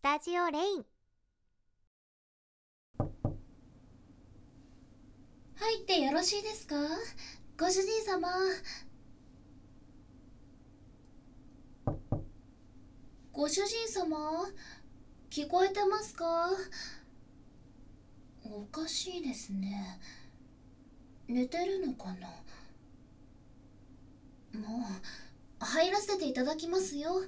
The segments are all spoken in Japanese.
スタジオレイン。入ってよろしいですか？ご主人様。ご主人様？聞こえてますか？おかしいですね。寝てるのかな？もう入らせていただきますよ。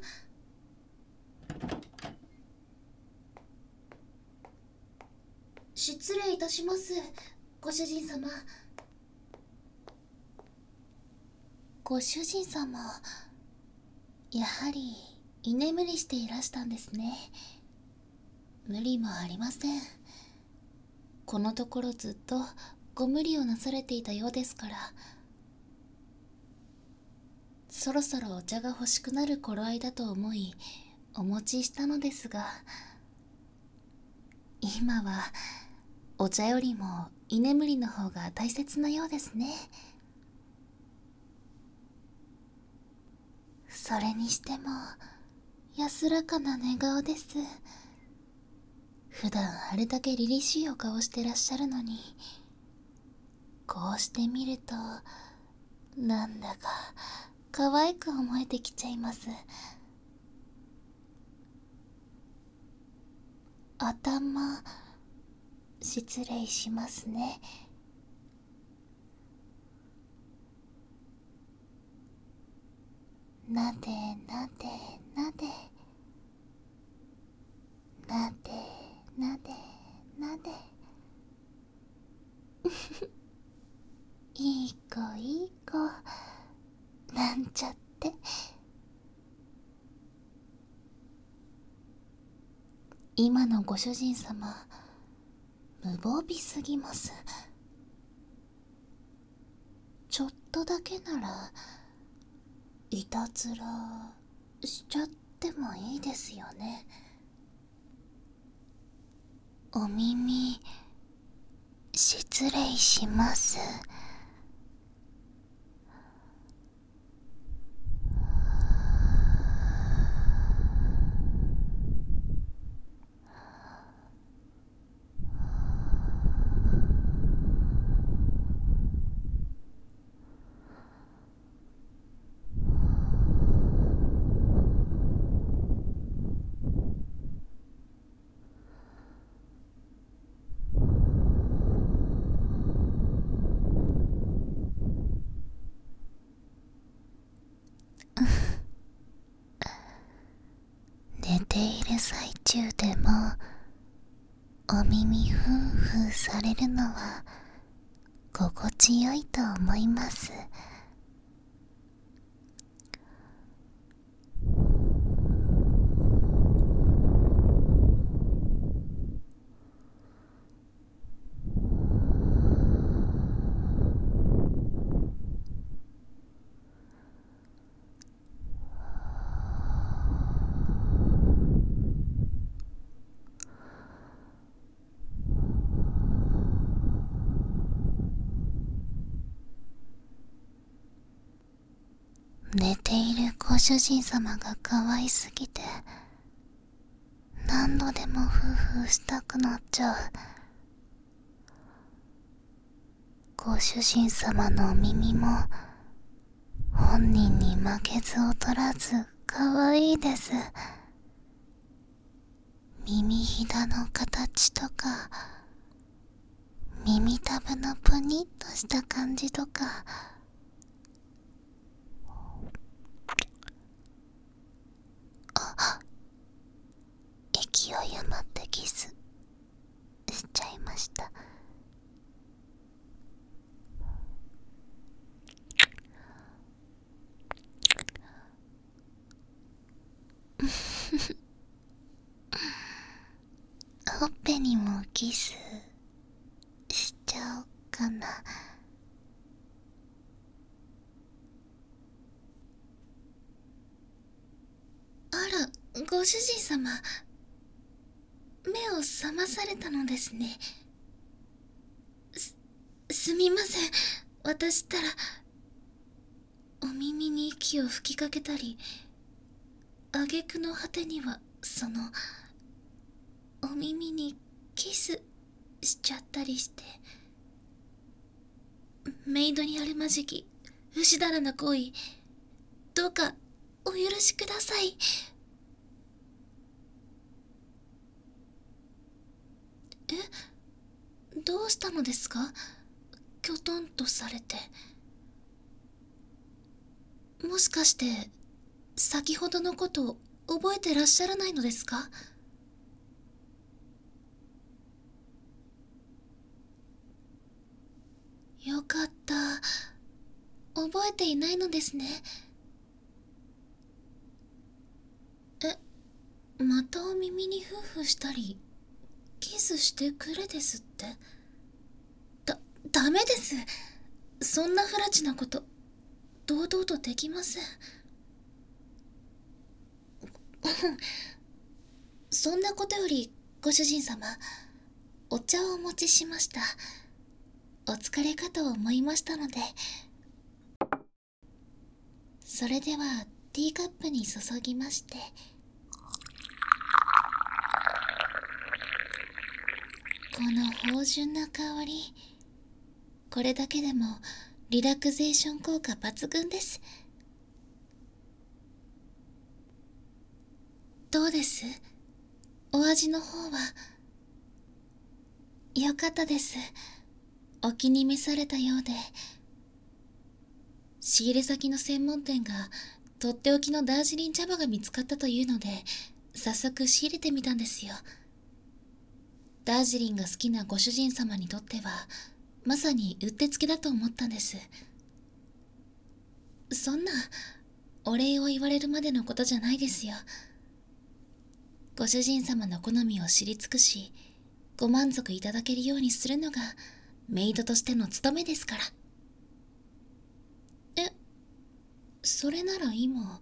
失礼いたします。ご主人様。ご主人様やはり居眠りしていらしたんですね。無理もありません。このところずっとご無理をなされていたようですから。そろそろお茶が欲しくなる頃合いだと思いお持ちしたのですが今はお茶よりも居眠りの方が大切なようですね。それにしても安らかな寝顔です。普段あれだけ凛々しいお顔してらっしゃるのにこうして見るとなんだか可愛く思えてきちゃいます。頭失礼しますね。なでなでなでなでなでなで いい子いい子。なんちゃって。今のご主人様無防備すぎます。ちょっとだけならいたずらしちゃってもいいですよね。お耳失礼します寝ている最中でもお耳ふんふんされるのは心地よいと思います寝ているご主人様が可愛すぎて何度でもフーフーしたくなっちゃう。ご主人様のお耳も本人に負けず劣らず可愛いです。耳ひだの形とか耳たぶのぷにっとした感じとかあ勢い余ってキスしちゃいました。ほっぺにもキスしちゃおうかな。あらご主人様覚まされたのですね。すすみません。私ったらお耳に息を吹きかけたり挙句の果てにはそのお耳にキスしちゃったりしてメイドにあるまじき不死だらな行為どうかお許しください。え？どうしたのですか？きょとんとされて。もしかして先ほどのこと覚えてらっしゃらないのですか？よかった。覚えていないのですね。え？またお耳にフーフーしたり？キスしてくれですって。だダメです。そんな不らちなこと堂々とできません。そんなことよりご主人様お茶をお持ちしました。お疲れかと思いましたので。それではティーカップに注ぎまして。この芳醇な香り。これだけでもリラクゼーション効果抜群です。どうです？お味の方はよかったです。お気に召されたようで。仕入れ先の専門店がとっておきのダージリン茶葉が見つかったというので早速仕入れてみたんですよ。ダージリンが好きなご主人様にとってはまさにうってつけだと思ったんです。そんなお礼を言われるまでのことじゃないですよ。ご主人様の好みを知り尽くしご満足いただけるようにするのがメイドとしての務めですから。えそれなら今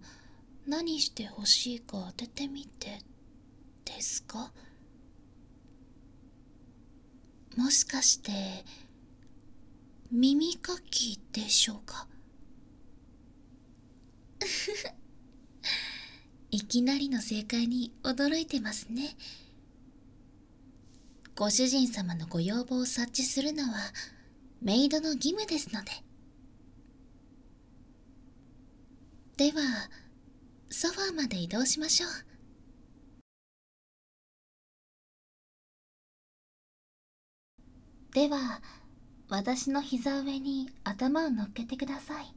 何してほしいか当ててみてですか？もしかして耳かきでしょうか？いきなりの正解に驚いてますね。ご主人様のご要望を察知するのはメイドの義務ですので。ではソファーまで移動しましょう。では私の膝上に頭を乗っけてください。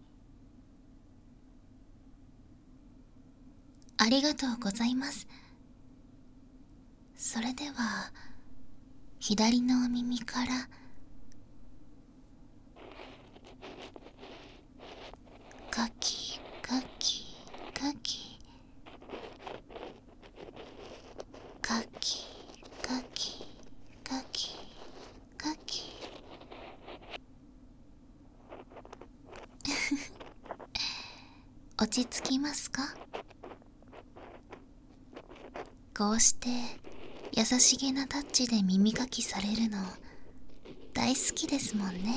ありがとうございます。それでは左のお耳からカキカキカキカキカキカキカキ落ち着きますか？こうして優しげなタッチで耳かきされるの大好きですもんね。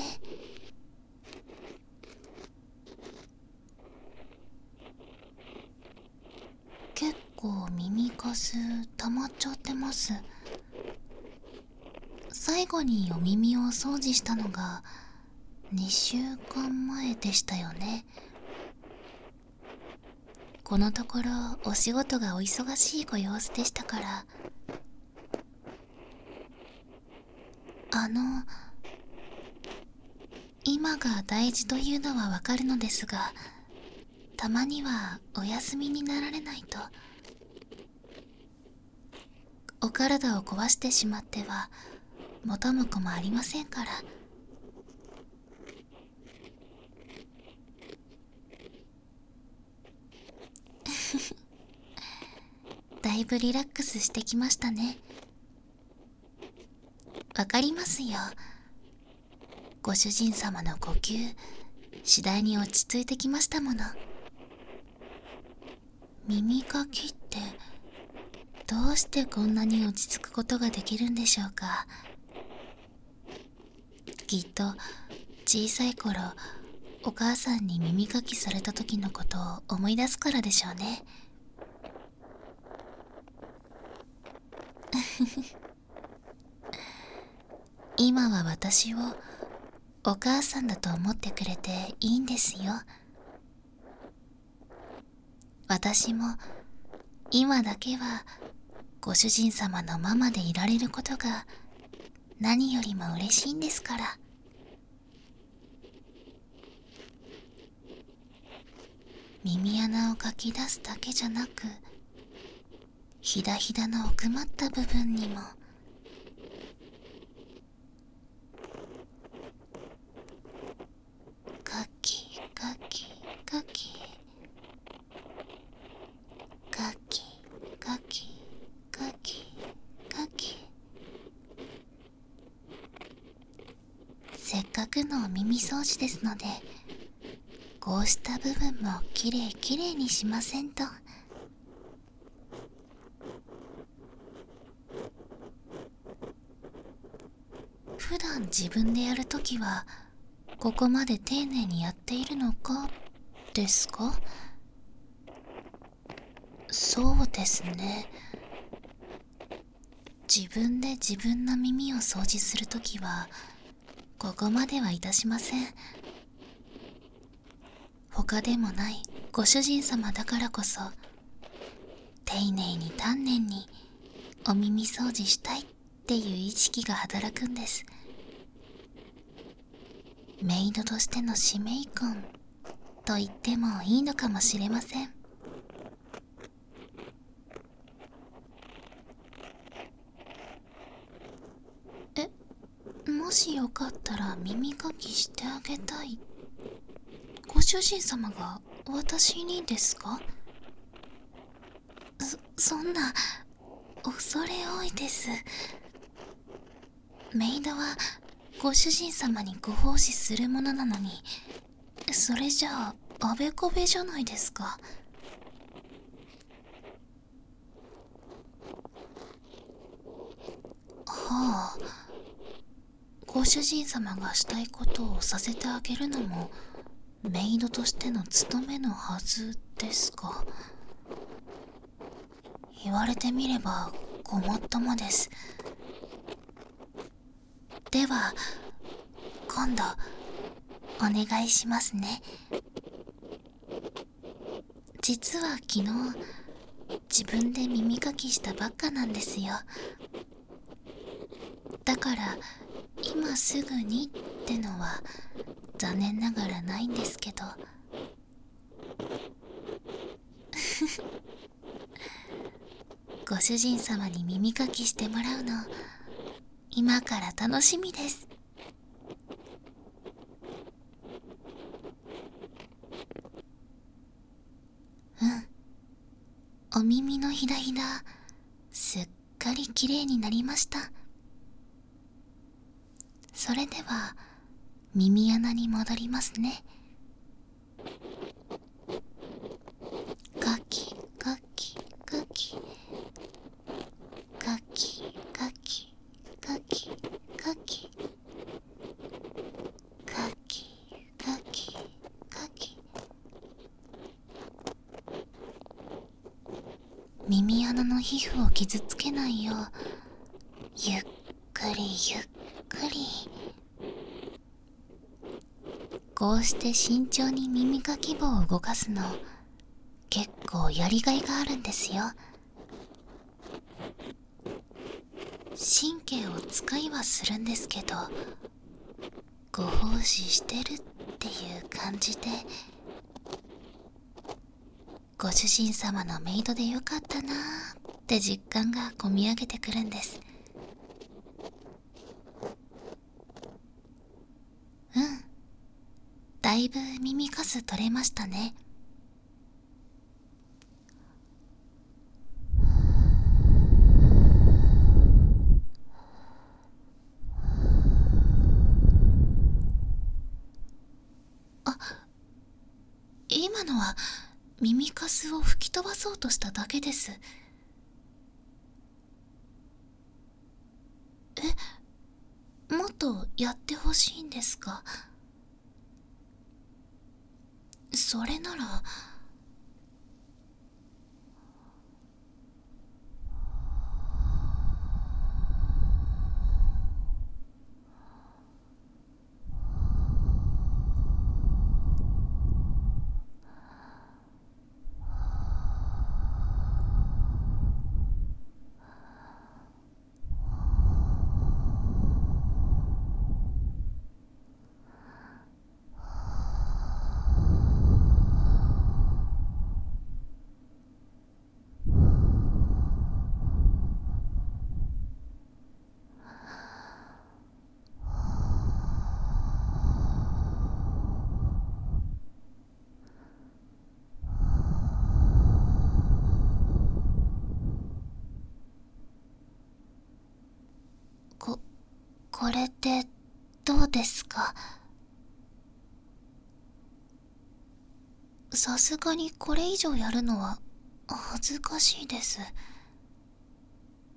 結構耳かす溜まっちゃってます。最後にお耳をお掃除したのが2週間前でしたよね。このところお仕事がお忙しいご様子でしたからあの今が大事というのはわかるのですがたまにはお休みになられないとお体を壊してしまっては元も子もありませんからだいぶリラックスしてきましたね。わかりますよ。ご主人様の呼吸次第に落ち着いてきましたもの。耳かきってどうしてこんなに落ち着くことができるんでしょうか。きっと小さい頃お母さんに耳かきされた時のことを思い出すからでしょうね。今は私をお母さんだと思ってくれていいんですよ。私も今だけはご主人様のママでいられることが何よりも嬉しいんですから。耳穴をかき出すだけじゃなくひだひだの奥まった部分にも。カキカキカキ。カキカキカキカキ。せっかくのお耳掃除ですのでこうした部分もきれいきれいにしませんと普段自分でやるときはここまで丁寧にやっているのか？ですか？そうですね。自分で自分の耳を掃除するときはここまではいたしません。他でもないご主人様だからこそ丁寧に丹念にお耳掃除したいっていう意識が働くんです。メイドとしての使命感。と言ってもいいのかもしれません。えもしよかったら耳かきしてあげたい。ご主人様が私にですか？そそんな恐れ多いです。メイドはご主人様にご奉仕するものなのにそれじゃああべこべじゃないですか。はあ。ご主人様がしたいことをさせてあげるのもメイドとしての務めのはずですか。言われてみればごもっともです。では今度お願いしますね。実は昨日自分で耳かきしたばっかなんですよ。だから今すぐにってのは残念ながらないんですけど。ご主人様に耳かきしてもらうの。今から楽しみです。うん。お耳のひだひだすっかりきれいになりました。それでは耳穴に戻りますね。を傷つけないよ。うゆっくりゆっくり。こうして慎重に耳かき棒を動かすの結構やりがいがあるんですよ。神経を使いはするんですけどご奉仕してるっていう感じでご主人様のメイドでよかったなーって実感がこみ上げてくるんです。うん。だいぶ耳かす取れましたね。あ今のは耳かすを吹き飛ばそうとしただけですえもっとやってほしいんですかそれならこれてどうですか？さすがにこれ以上やるのは恥ずかしいです。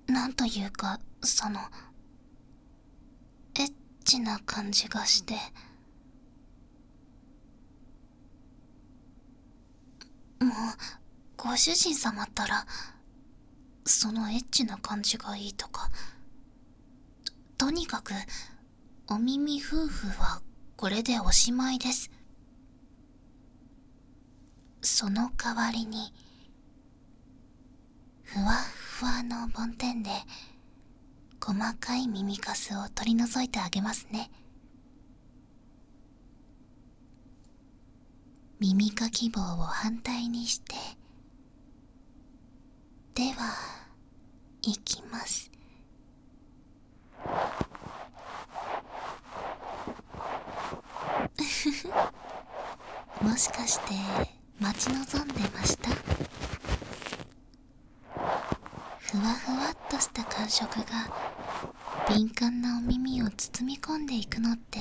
なんというかそのエッチな感じがして。もうご主人様ったらそのエッチな感じがいいとかとにかくお耳夫婦はこれでおしまいです。その代わりにふわふわの梵天で細かい耳かすを取り除いてあげますね。耳かき棒を反対にしてではいきます。もしかして待ち望んでました？ふわふわっとした感触が敏感なお耳を包み込んでいくのって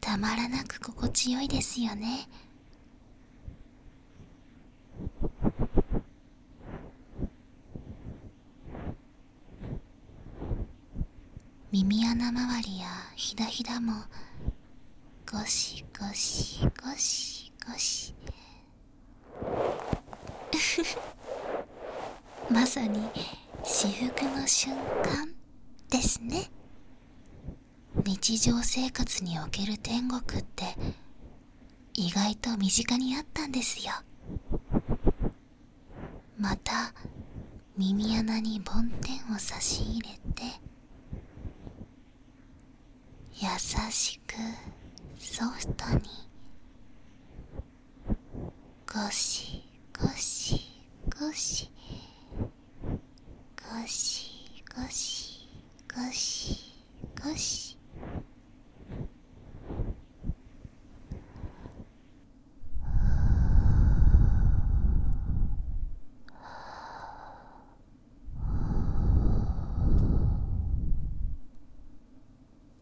たまらなく心地よいですよね。耳穴周りやひだひだもゴシゴシゴシゴシまさに至福の瞬間ですね日常生活における天国って意外と身近にあったんですよ。また耳穴に梵天を差し入れて優しくソフトにゴシゴシゴシゴシゴシゴシゴシ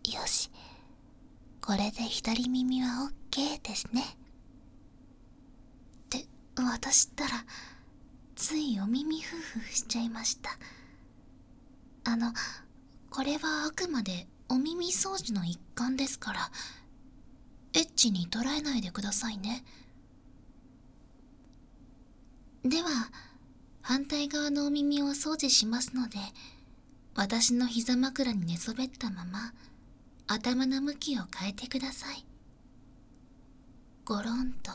よしこれで左耳は OK ですね。って私ったらついお耳夫婦しちゃいました。あのこれはあくまでお耳掃除の一環ですからエッチに捉えないでくださいね。では反対側のお耳を掃除しますので私の膝枕に寝そべったまま頭の向きを変えてください。ゴロンと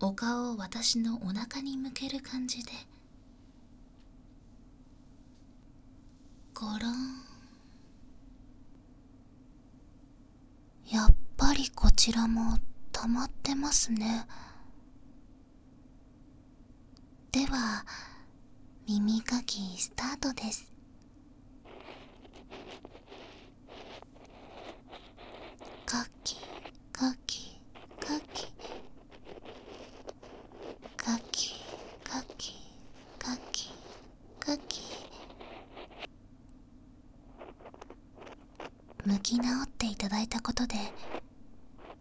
お顔を私のお腹に向ける感じで。ゴロン。やっぱりこちらも溜まってますね。では耳かきスタートです。かきかきかきかきかきかきかき向き直っていただいたことで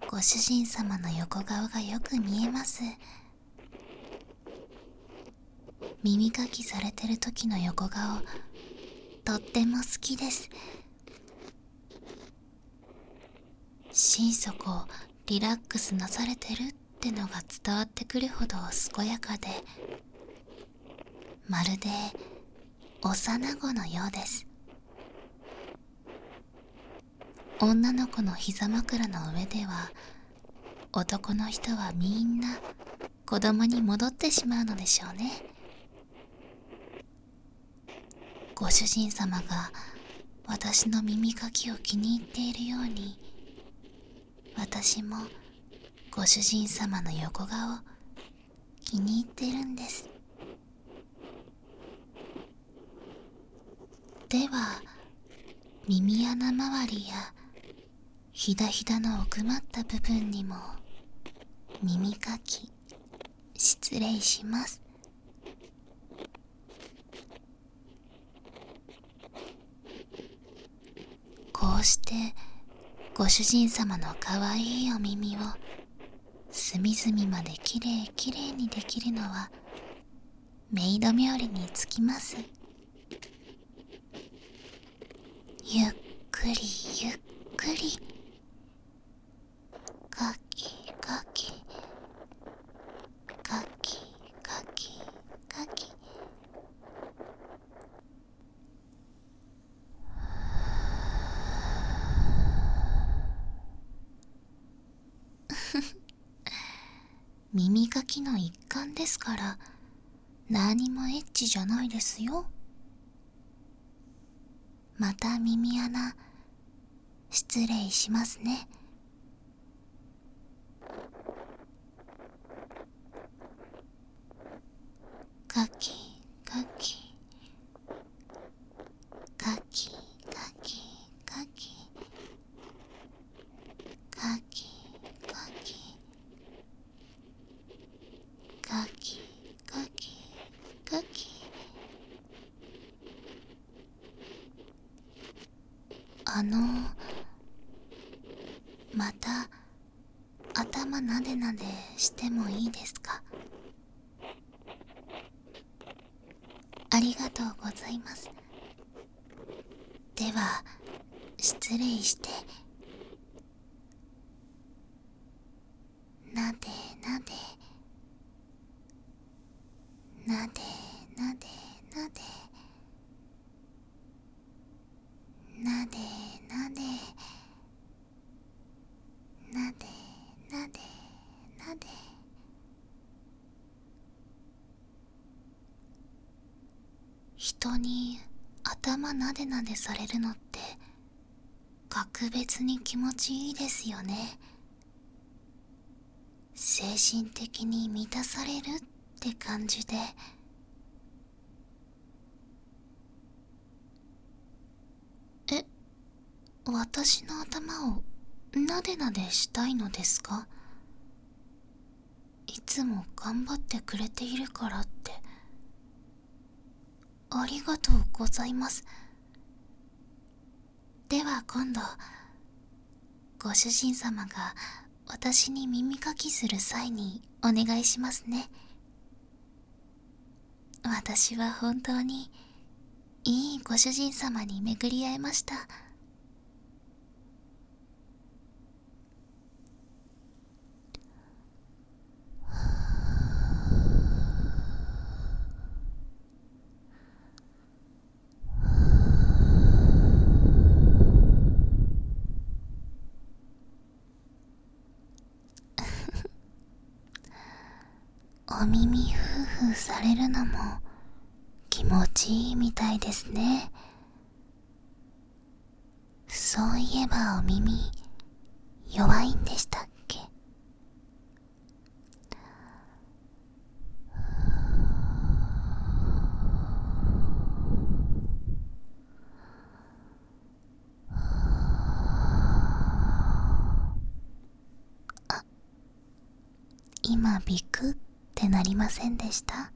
ご主人様の横顔がよく見えます耳かきされてる時の横顔とっても好きです心底リラックスなされてるってのが伝わってくるほど健やかでまるで幼子のようです。女の子の膝枕の上では男の人はみんな子供に戻ってしまうのでしょうね。ご主人様が私の耳かきを気に入っているように私もご主人様の横顔気に入ってるんです。では耳穴周りやひだひだの奥まった部分にも耳かき失礼します。こうしてご主人様のかわいいお耳を隅々まできれいきれいにできるのはメイド冥利につきます。ゆっくりゆっくり。かきかきかきかきかき耳かきの一環ですから何もエッチじゃないですよ。また耳穴失礼しますね。人に頭なでなでされるのって格別に気持ちいいですよね。精神的に満たされるって感じで。え私の頭をなでなでしたいのですか？いつも頑張ってくれているからって。ありがとうございます。では今度ご主人様が私に耳かきする際にお願いしますね。私は本当にいいご主人様に巡り合えました。お耳ふうふうされるのも気持ちいいみたいですね。そういえばお耳弱いんでしたっけあ今ビクってなりませんでした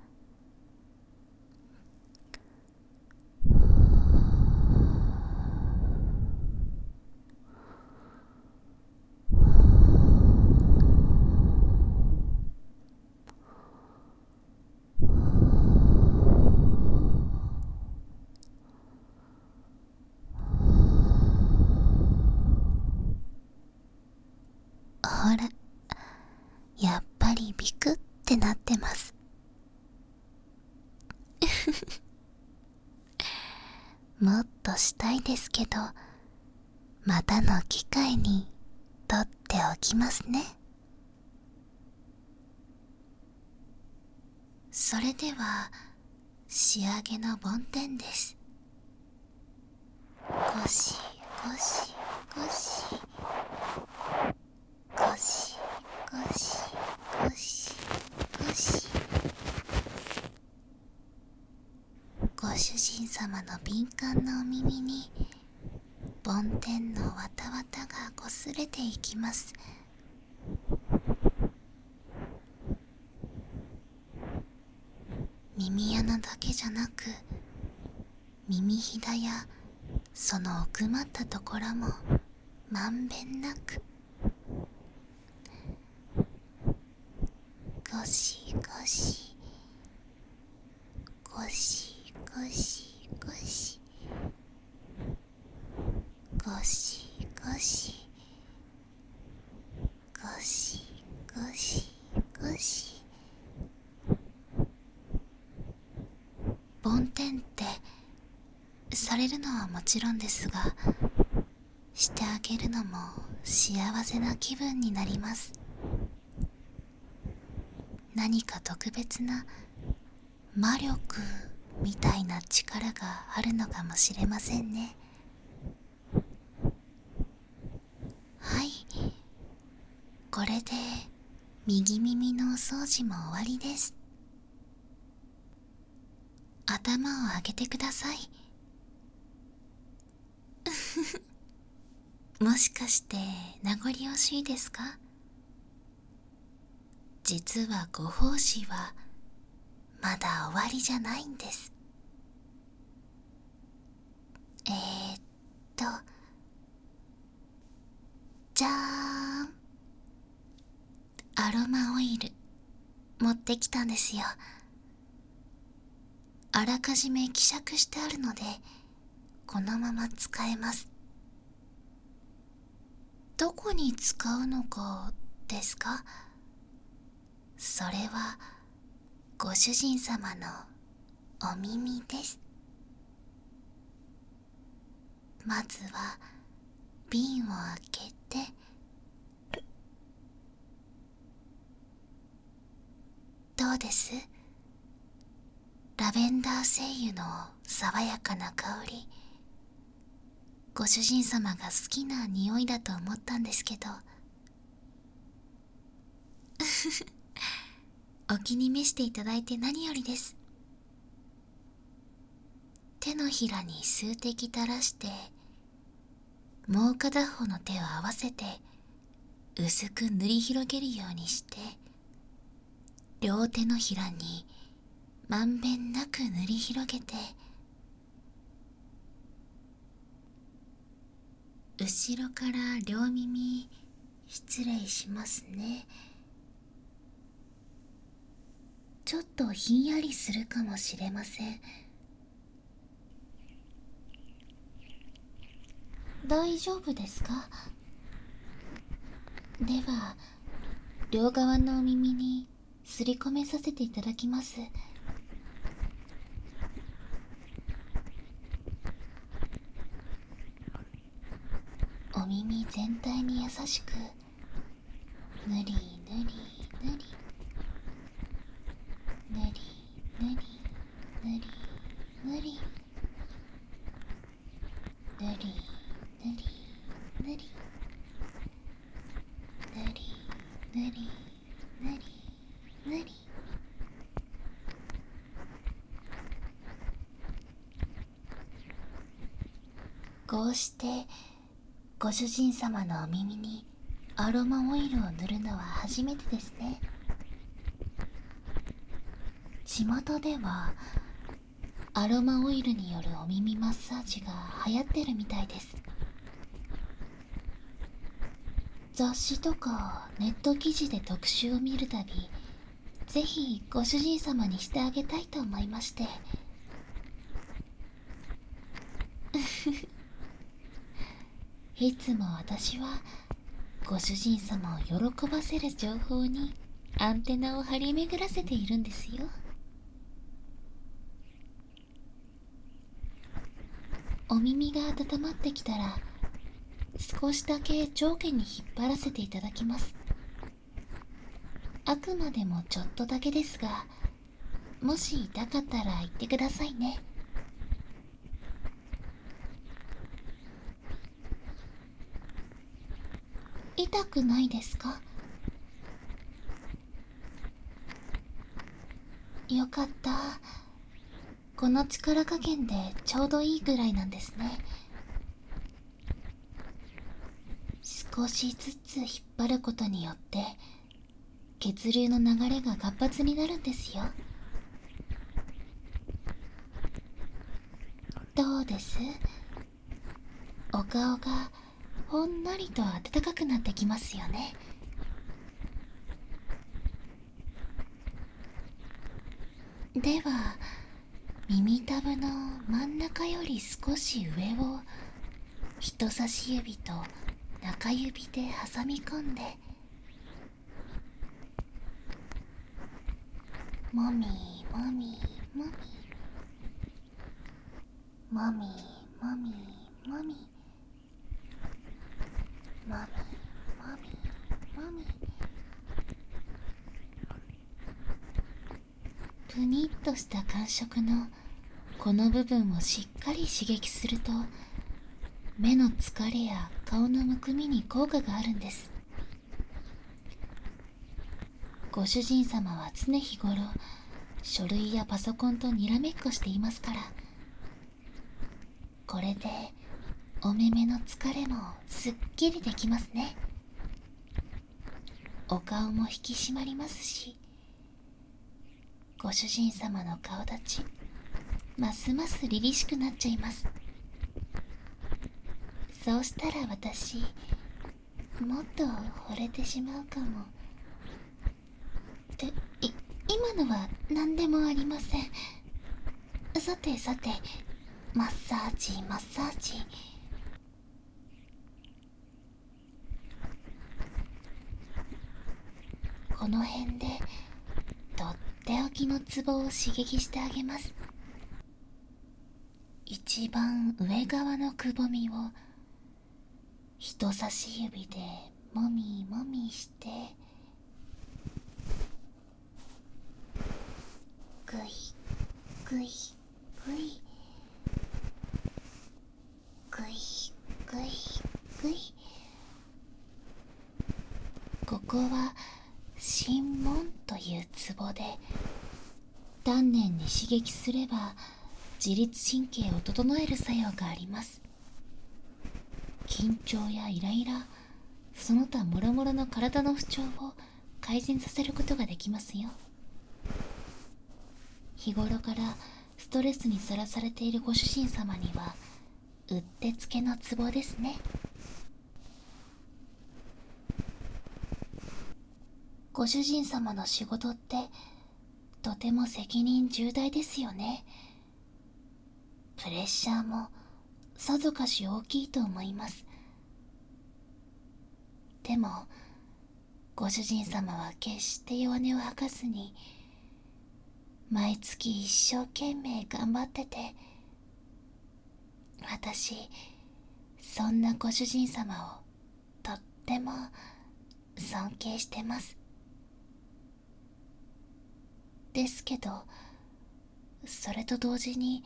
ほらやっぱりビクってなってますもっとしたいですけどまたの機会にとっておきますね。それでは仕上げの梵天です。ゴシゴシゴシゴシゴシゴシゴシご主人様の敏感なお耳に梵天のわたわたがこすれていきます。耳穴だけじゃなく耳ひだやその奥まったところもまんべんなく。ちろんですがしてあげるのも幸せな気分になります。何か特別な魔力みたいな力があるのかもしれませんね。はい。これで右耳のお掃除も終わりです。頭を上げてください。もしかして名残惜しいですか？実はご奉仕はまだ終わりじゃないんです。えー、っとじゃーん。アロマオイル持ってきたんですよ。あらかじめ希釈してあるのでこのまま使えます。どこに使うのかですか？それはご主人様のお耳です。まずは瓶を開けて。どうです？ラベンダー精油の爽やかな香り。ご主人様が好きな匂いだと思ったんですけど。お気に召していただいて何よりです。手のひらに数滴垂らしてもう片方の手を合わせて薄く塗り広げるようにして両手のひらにまんべんなく塗り広げて後ろから両耳失礼しますね。ちょっとひんやりするかもしれません。大丈夫ですか？では両側のお耳にすり込めさせていただきますお耳全体に優しく。ぬりぬりぬりぬりぬりぬりぬりぬりぬりぬりぬりぬりぬりぬりこうしてご主人様のお耳にアロマオイルを塗るのは初めてですね。地元ではアロマオイルによるお耳マッサージが流行ってるみたいです。雑誌とかネット記事で特集を見るたびぜひご主人様にしてあげたいと思いまして。いつも私はご主人様を喜ばせる情報にアンテナを張り巡らせているんですよ。お耳が温まってきたら少しだけ上下に引っ張らせていただきます。あくまでもちょっとだけですがもし痛かったら言ってくださいね。痛くないですか？よかった。この力加減でちょうどいいぐらいなんですね。少しずつ引っ張ることによって血流の流れが活発になるんですよ。どうです？お顔がほんのりと暖かくなってきますよね。では耳たぶの真ん中より少し上を人差し指と中指で挟み込んでもみもみもみ。もみもみもみ。もみもみもみぷにっとした感触のこの部分をしっかり刺激すると目の疲れや顔のむくみに効果があるんですご主人様は常日頃書類やパソコンとにらめっこしていますからこれでお目目の疲れもすっきりできますね。お顔も引き締まりますしご主人様の顔立ちますます凛々しくなっちゃいます。そうしたら私もっと惚れてしまうかも。ってい今のは何でもありません。さてさてマッサージマッサージ。この辺でとっておきのツボを刺激してあげます。一番上側のくぼみを人差し指でもみもみしてぐいぐいぐいぐいぐいぐい。ここは心門というツボで丹念に刺激すれば自律神経を整える作用があります。緊張やイライラその他もろもろの体の不調を改善させることができますよ。日頃からストレスにさらされているご主人様にはうってつけのツボですね。ご主人様の仕事ってとても責任重大ですよね。プレッシャーもさぞかし大きいと思います。でもご主人様は決して弱音を吐かずに毎月一生懸命頑張ってて私そんなご主人様をとっても尊敬してます。ですけどそれと同時に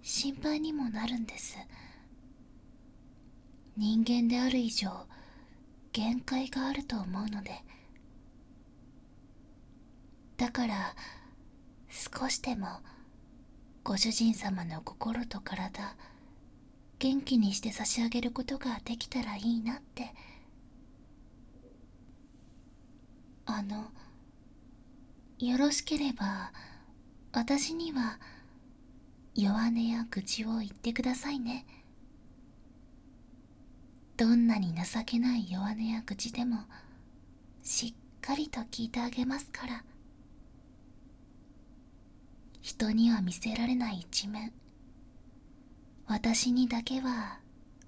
心配にもなるんです。人間である以上限界があると思うので。だから少しでもご主人様の心と体元気にして差し上げることができたらいいなって。あのよろしければ私には弱音や愚痴を言ってくださいね。どんなに情けない弱音や愚痴でもしっかりと聞いてあげますから人には見せられない一面私にだけは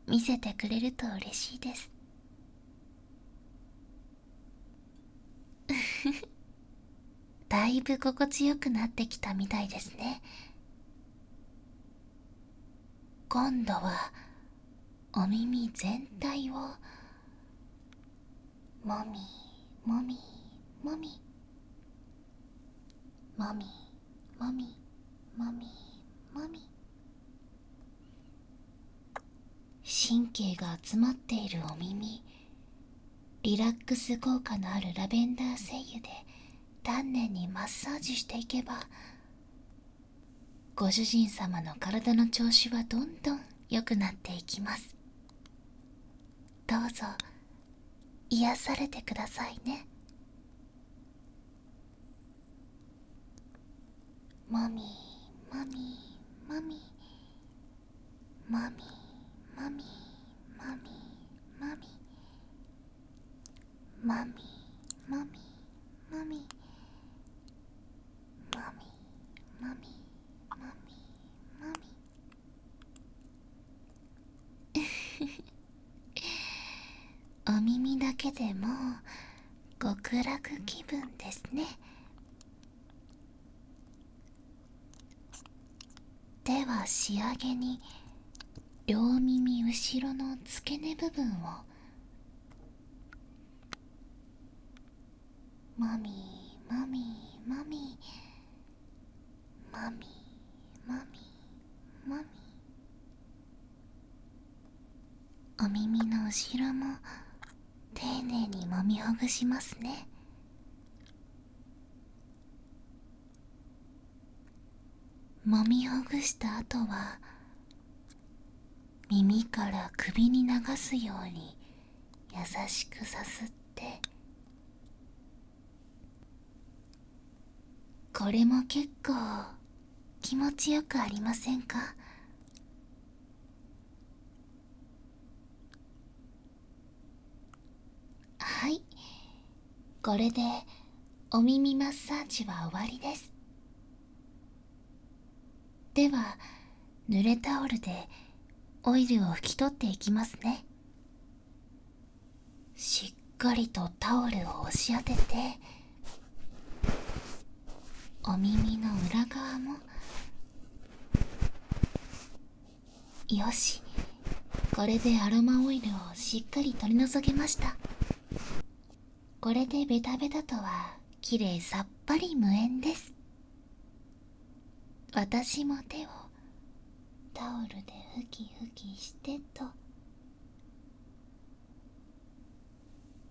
見せてくれると嬉しいですだいぶ心地よくなってきたみたいですね。今度はお耳全体を。もみもみもみ。もみもみもみ。もみ神経が集まっているお耳。リラックス効果のあるラベンダー精油で丹念にマッサージしていけばご主人様の体の調子はどんどん良くなっていきます。どうぞ癒されてくださいね。マミーマミーマミーマミーマミーマミーマミーマミーマミーマミーマミー。お耳だけでもう極楽気分ですね。では仕上げに両耳後ろの付け根部分を。マミーマミーマミ。ーマミ。ーマミ。ーマミ。ーお耳の後ろも丁寧に揉みほぐしますね。揉みほぐした後は耳から首に流すように優しくさすって。これも結構気持ちよくありませんか？はい。これでお耳マッサージは終わりです。では濡れタオルでオイルを拭き取っていきますね。しっかりとタオルを押し当ててお耳の裏側もよし。これでアロマオイルをしっかり取り除けました。これでベタベタとはきれいさっぱり無縁です。私も手をタオルでふきふきしてと。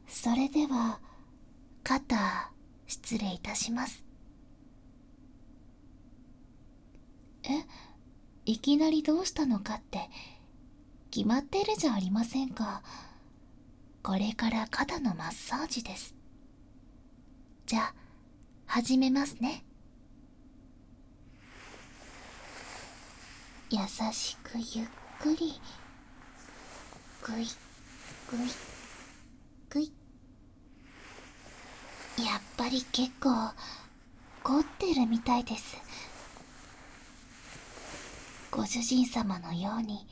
それでは肩失礼いたします。え？いきなりどうしたのかって決まってるじゃありませんか。これから肩のマッサージです。じゃあ始めますね。優しくゆっくり。ぐいぐいぐい。やっぱり結構凝ってるみたいです。ご主人様のように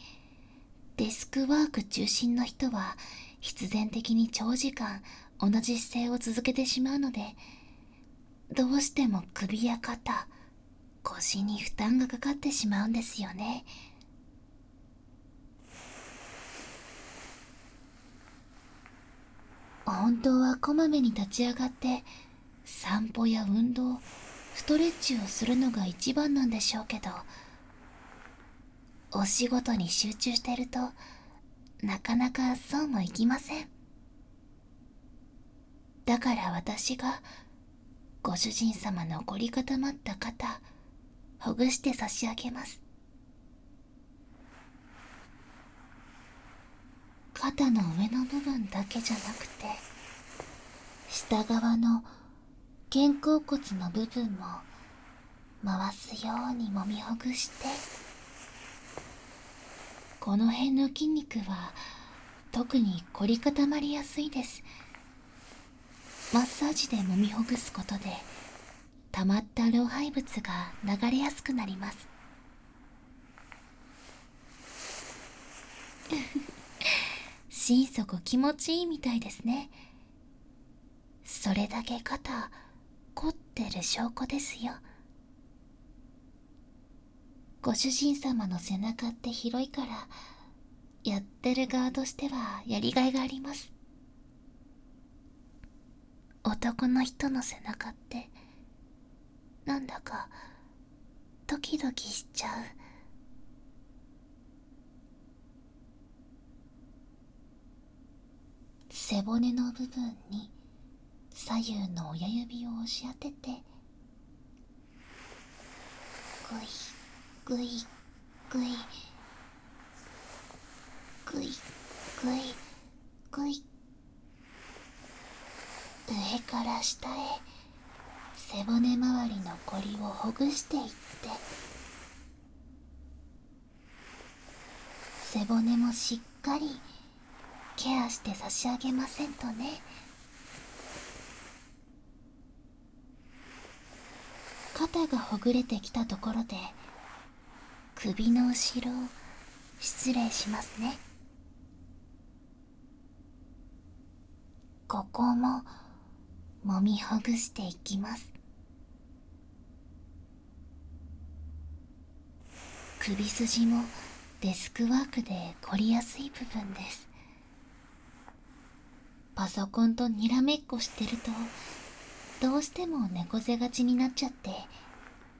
デスクワーク中心の人は必然的に長時間同じ姿勢を続けてしまうのでどうしても首や肩腰に負担がかかってしまうんですよね。本当はこまめに立ち上がって散歩や運動ストレッチをするのが一番なんでしょうけどお仕事に集中してるとなかなかそうもいきません。だから私がご主人様の凝り固まった肩ほぐして差し上げます。肩の上の部分だけじゃなくて下側の肩甲骨の部分も回すようにもみほぐしてこの辺の筋肉は特に凝り固まりやすいです。マッサージでもみほぐすことで溜まった老廃物が流れやすくなります。心底気持ちいいみたいですね。それだけ肩凝ってる証拠ですよ。ご主人様の背中って広いからやってる側としてはやりがいがあります。男の人の背中ってなんだかドキドキしちゃう。背骨の部分に左右の親指を押し当ててぐいぐいぐいぐいぐいぐい上から下へ背骨周りのコリをほぐしていって背骨もしっかりケアして差し上げませんとね肩がほぐれてきたところで首の後ろ失礼しますね。ここも揉みほぐしていきます。首筋もデスクワークで凝りやすい部分です。パソコンとにらめっこしてるとどうしても猫背がちになっちゃって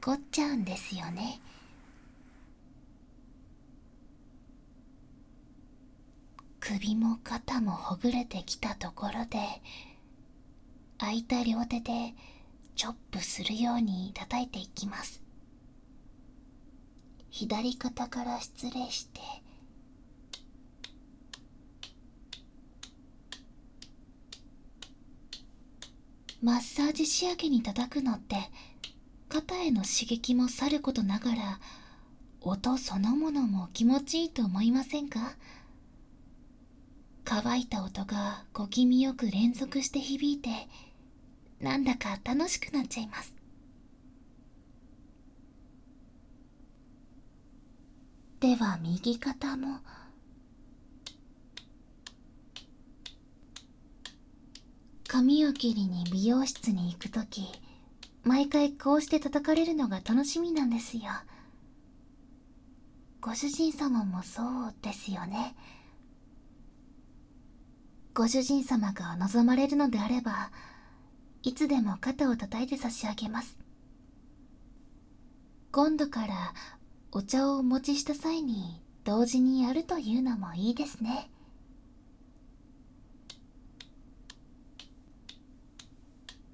凝っちゃうんですよね。首も肩もほぐれてきたところで空いた両手でチョップするように叩いていきます。左肩から失礼してマッサージ仕上げに叩くのって肩への刺激もさることながら音そのものも気持ちいいと思いませんか？乾いた音が小気味よく連続して響いてなんだか楽しくなっちゃいます。では右肩も。髪を切りに美容室に行くとき毎回こうして叩かれるのが楽しみなんですよ。ご主人様もそうですよね。ご主人様が望まれるのであればいつでも肩を叩いて差し上げます。今度からお茶をお持ちした際に同時にやるというのもいいですね。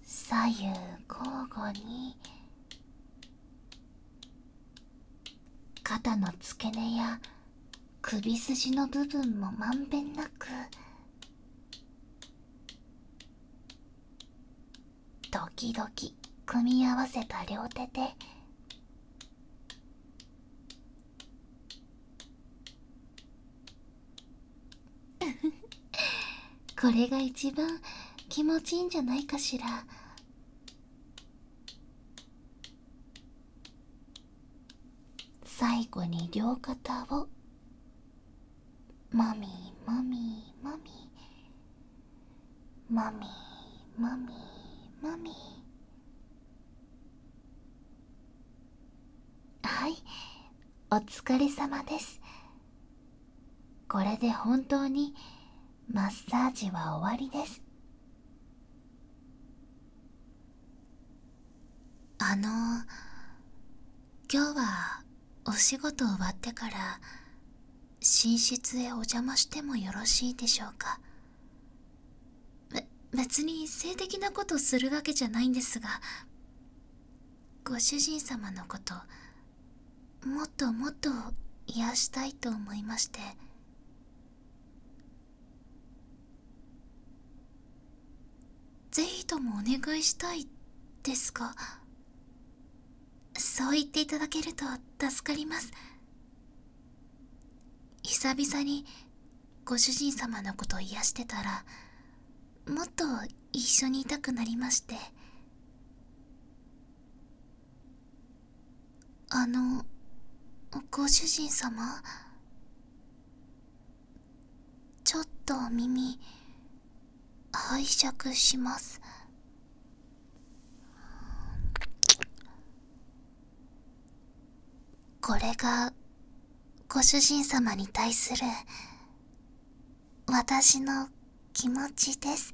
左右交互に肩の付け根や首筋の部分もまんべんなく時々組み合わせた両手で。これが一番気持ちいいんじゃないかしら。最後に両肩を。もみもみもみもみもみもみはい。お疲れ様です。これで本当にマッサージは終わりです。あの今日はお仕事終わってから寝室へお邪魔してもよろしいでしょうか？別に性的なことするわけじゃないんですがご主人様のこともっともっと癒したいと思いまして。ぜひともお願いしたいですかそう言っていただけると助かります。久々にご主人様のことを癒してたらもっと一緒にいたくなりまして。あのご主人様ちょっと耳拝借します。これがご主人様に対する私の気持ちです。